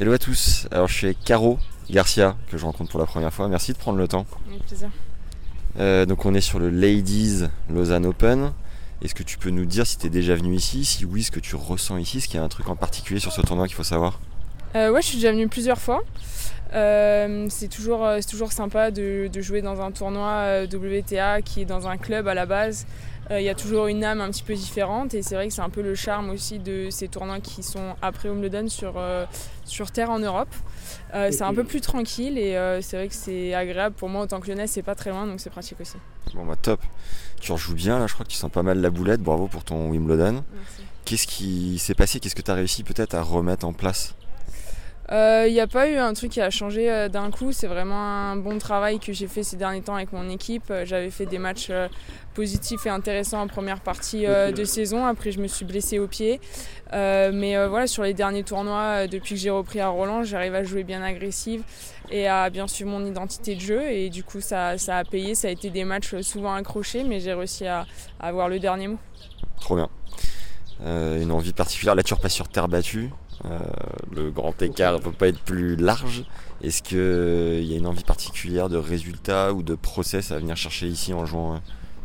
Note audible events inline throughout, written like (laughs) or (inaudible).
Hello à tous, alors je suis Caro Garcia, que je rencontre pour la première fois. Merci de prendre le temps. Avec plaisir. Euh, donc on est sur le Ladies Lausanne Open. Est-ce que tu peux nous dire si tu es déjà venu ici? Si oui, ce que tu ressens ici? Est-ce qu'il y a un truc en particulier sur ce tournoi qu'il faut savoir? Euh, ouais, je suis déjà venue plusieurs fois. Euh, c'est toujours, euh, c'est toujours sympa de, de jouer dans un tournoi euh, WTA qui est dans un club à la base. Euh, Il y a toujours une âme un petit peu différente et c'est vrai que c'est un peu le charme aussi de ces tournois qui sont après Wimbledon sur, euh, sur terre en Europe. Euh, c'est un peu plus tranquille et euh, c'est vrai que c'est agréable pour moi autant que lyonnaise, c'est pas très loin donc c'est pratique aussi. Bon bah top. Tu rejoues bien là, je crois que tu sens pas mal la boulette. Bravo pour ton Wimbledon. Merci. Qu'est-ce qui s'est passé? Qu'est-ce que tu as réussi peut-être à remettre en place? Il n'y a pas eu un truc qui a changé euh, d'un coup. C'est vraiment un bon travail que j'ai fait ces derniers temps avec mon équipe. Euh, J'avais fait des matchs euh, positifs et intéressants en première partie euh, de saison. Après, je me suis blessée au pied. Euh, mais euh, voilà, sur les derniers tournois, euh, depuis que j'ai repris à Roland, j'arrive à jouer bien agressive et à bien suivre mon identité de jeu. Et du coup, ça, ça a payé. Ça a été des matchs souvent accrochés, mais j'ai réussi à, avoir le dernier mot. Trop bien. Euh, une envie particulière. Là, tu repasses sur terre battue. Euh, le grand écart ne peut pas être plus large. Est-ce qu'il y a une envie particulière de résultat ou de process à venir chercher ici en jouant euh,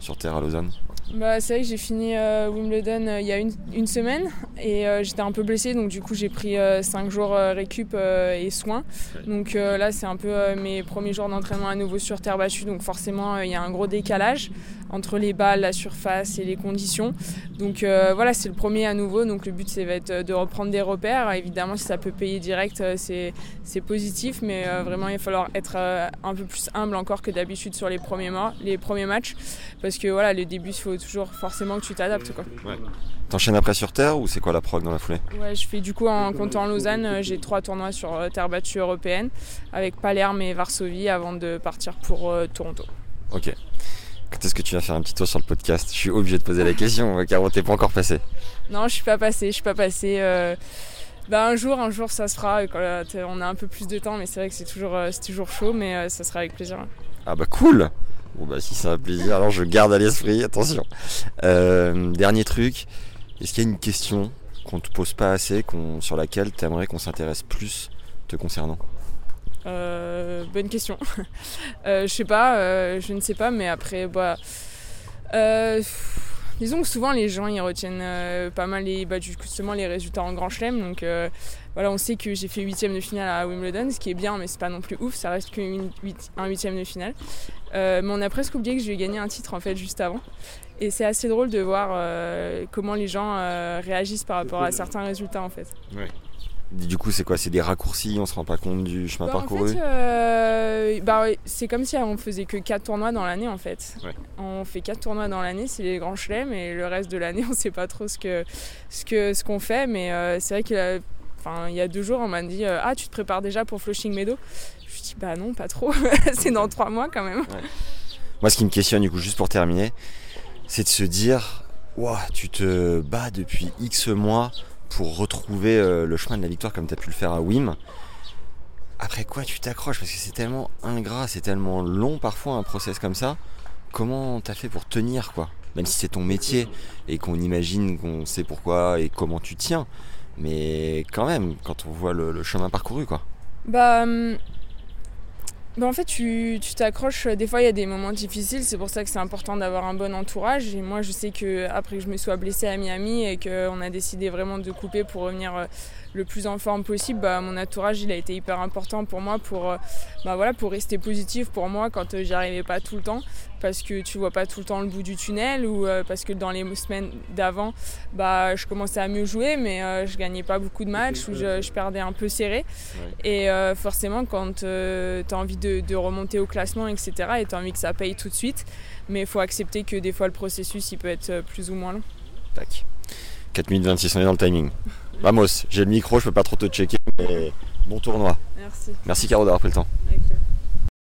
sur terre à Lausanne? Bah, c'est vrai que j'ai fini euh, Wimbledon euh, il y a une, une semaine et euh, j'étais un peu blessée donc du coup j'ai pris 5 jours euh, récup euh, et soins. Donc euh, là c'est un peu euh, mes premiers jours d'entraînement à nouveau sur terre battue donc forcément euh, il y a un gros décalage entre les balles, la surface et les conditions. Donc euh, voilà c'est le premier à nouveau donc le but c'est va être de reprendre des repères. Évidemment si ça peut payer direct euh, c'est c'est positif mais euh, vraiment il va falloir être euh, un peu plus humble encore que d'habitude sur les premiers, mois, les premiers matchs parce que voilà le début il faut toujours forcément que tu t'adaptes quoi. T'enchaînes après sur terre ou c'est quoi la prog dans la foulée? Ouais, je fais du coup en comptant Lausanne, euh, j'ai trois tournois sur euh, terre battue européenne avec Palerme et Varsovie avant de partir pour euh, Toronto. Ok. Quand est-ce que tu vas faire un petit tour sur le podcast? Je suis obligé de poser la question, car on t'es pas encore passé. Non, je suis pas passée, je suis pas passée. euh, Bah, un jour, un jour ça se fera quand euh, t'es- on a un peu plus de temps, mais c'est vrai que c'est toujours, euh, c'est toujours chaud, mais euh, ça sera avec plaisir. Ah bah cool Bon bah si c'est un plaisir, alors je garde à l'esprit, attention. Euh, dernier truc, est-ce qu'il y a une question qu'on te pose pas assez, qu'on, sur laquelle tu aimerais qu'on s'intéresse plus te concernant? Euh, bonne question. (laughs) Euh, je sais pas, euh, je ne sais pas, mais après, bah. euh, disons que souvent les gens ils retiennent euh, pas mal les, bah, justement les résultats en grand chelem. Donc euh, voilà, on sait que j'ai fait huitième de finale à Wimbledon, ce qui est bien, mais c'est pas non plus ouf, ça reste qu'un huitième de finale. Euh, mais on a presque oublié que j'ai gagné un titre en fait juste avant. Et c'est assez drôle de voir euh, comment les gens euh, réagissent par rapport à certains résultats en fait. Du coup c'est quoi? C'est des raccourcis, on se rend pas compte du chemin Bah, en parcouru? fait, euh, bah, c'est comme si on faisait que 4 tournois dans l'année en fait. Ouais. On fait 4 tournois dans l'année, c'est les grands chelems et le reste de l'année (laughs) on sait pas trop ce que ce que ce qu'on fait mais euh, c'est vrai a- enfin il y a deux jours on m'a dit euh, ah tu te prépares déjà pour Flushing Meadow? Je dis bah non pas trop, (laughs) c'est dans 3 mois quand même. Moi ce qui me questionne du coup juste pour terminer, c'est de se dire, Ouah, tu te bats depuis X mois pour retrouver euh, le chemin de la victoire comme tu as pu le faire à Wim. Après quoi tu t'accroches? Parce que c'est tellement ingrat, c'est tellement long parfois un process comme ça. Comment t'as fait pour tenir quoi? Même si c'est ton métier et qu'on imagine qu'on sait pourquoi et comment tu tiens. Mais quand même, quand on voit le, chemin parcouru quoi. Bah, hum, bah, en fait, tu t'accroches. Des fois, il y a des moments difficiles. C'est pour ça que c'est important d'avoir un bon entourage. Et moi, je sais que après que je me sois blessée à Miami et qu'on a décidé vraiment de couper pour revenir euh, le plus en forme possible, bah, mon entourage, il a été hyper important pour moi pour, euh, bah, voilà, pour rester positif pour moi quand euh, j'y arrivais pas tout le temps. Parce que tu vois pas tout le temps le bout du tunnel ou euh, parce que dans les semaines d'avant, bah, je commençais à mieux jouer, mais je gagnais pas beaucoup de matchs ou je, je perdais un peu serré. Et forcément, quand tu as envie de, de remonter au classement, etc., et tu as envie que ça paye tout de suite, mais il faut accepter que des fois le processus il peut être plus ou moins long. Tac. 4 minutes 26, on est dans le timing. Vamos, j'ai le micro, je peux pas trop te checker, mais bon tournoi. Merci. Merci Caro d'avoir pris le temps.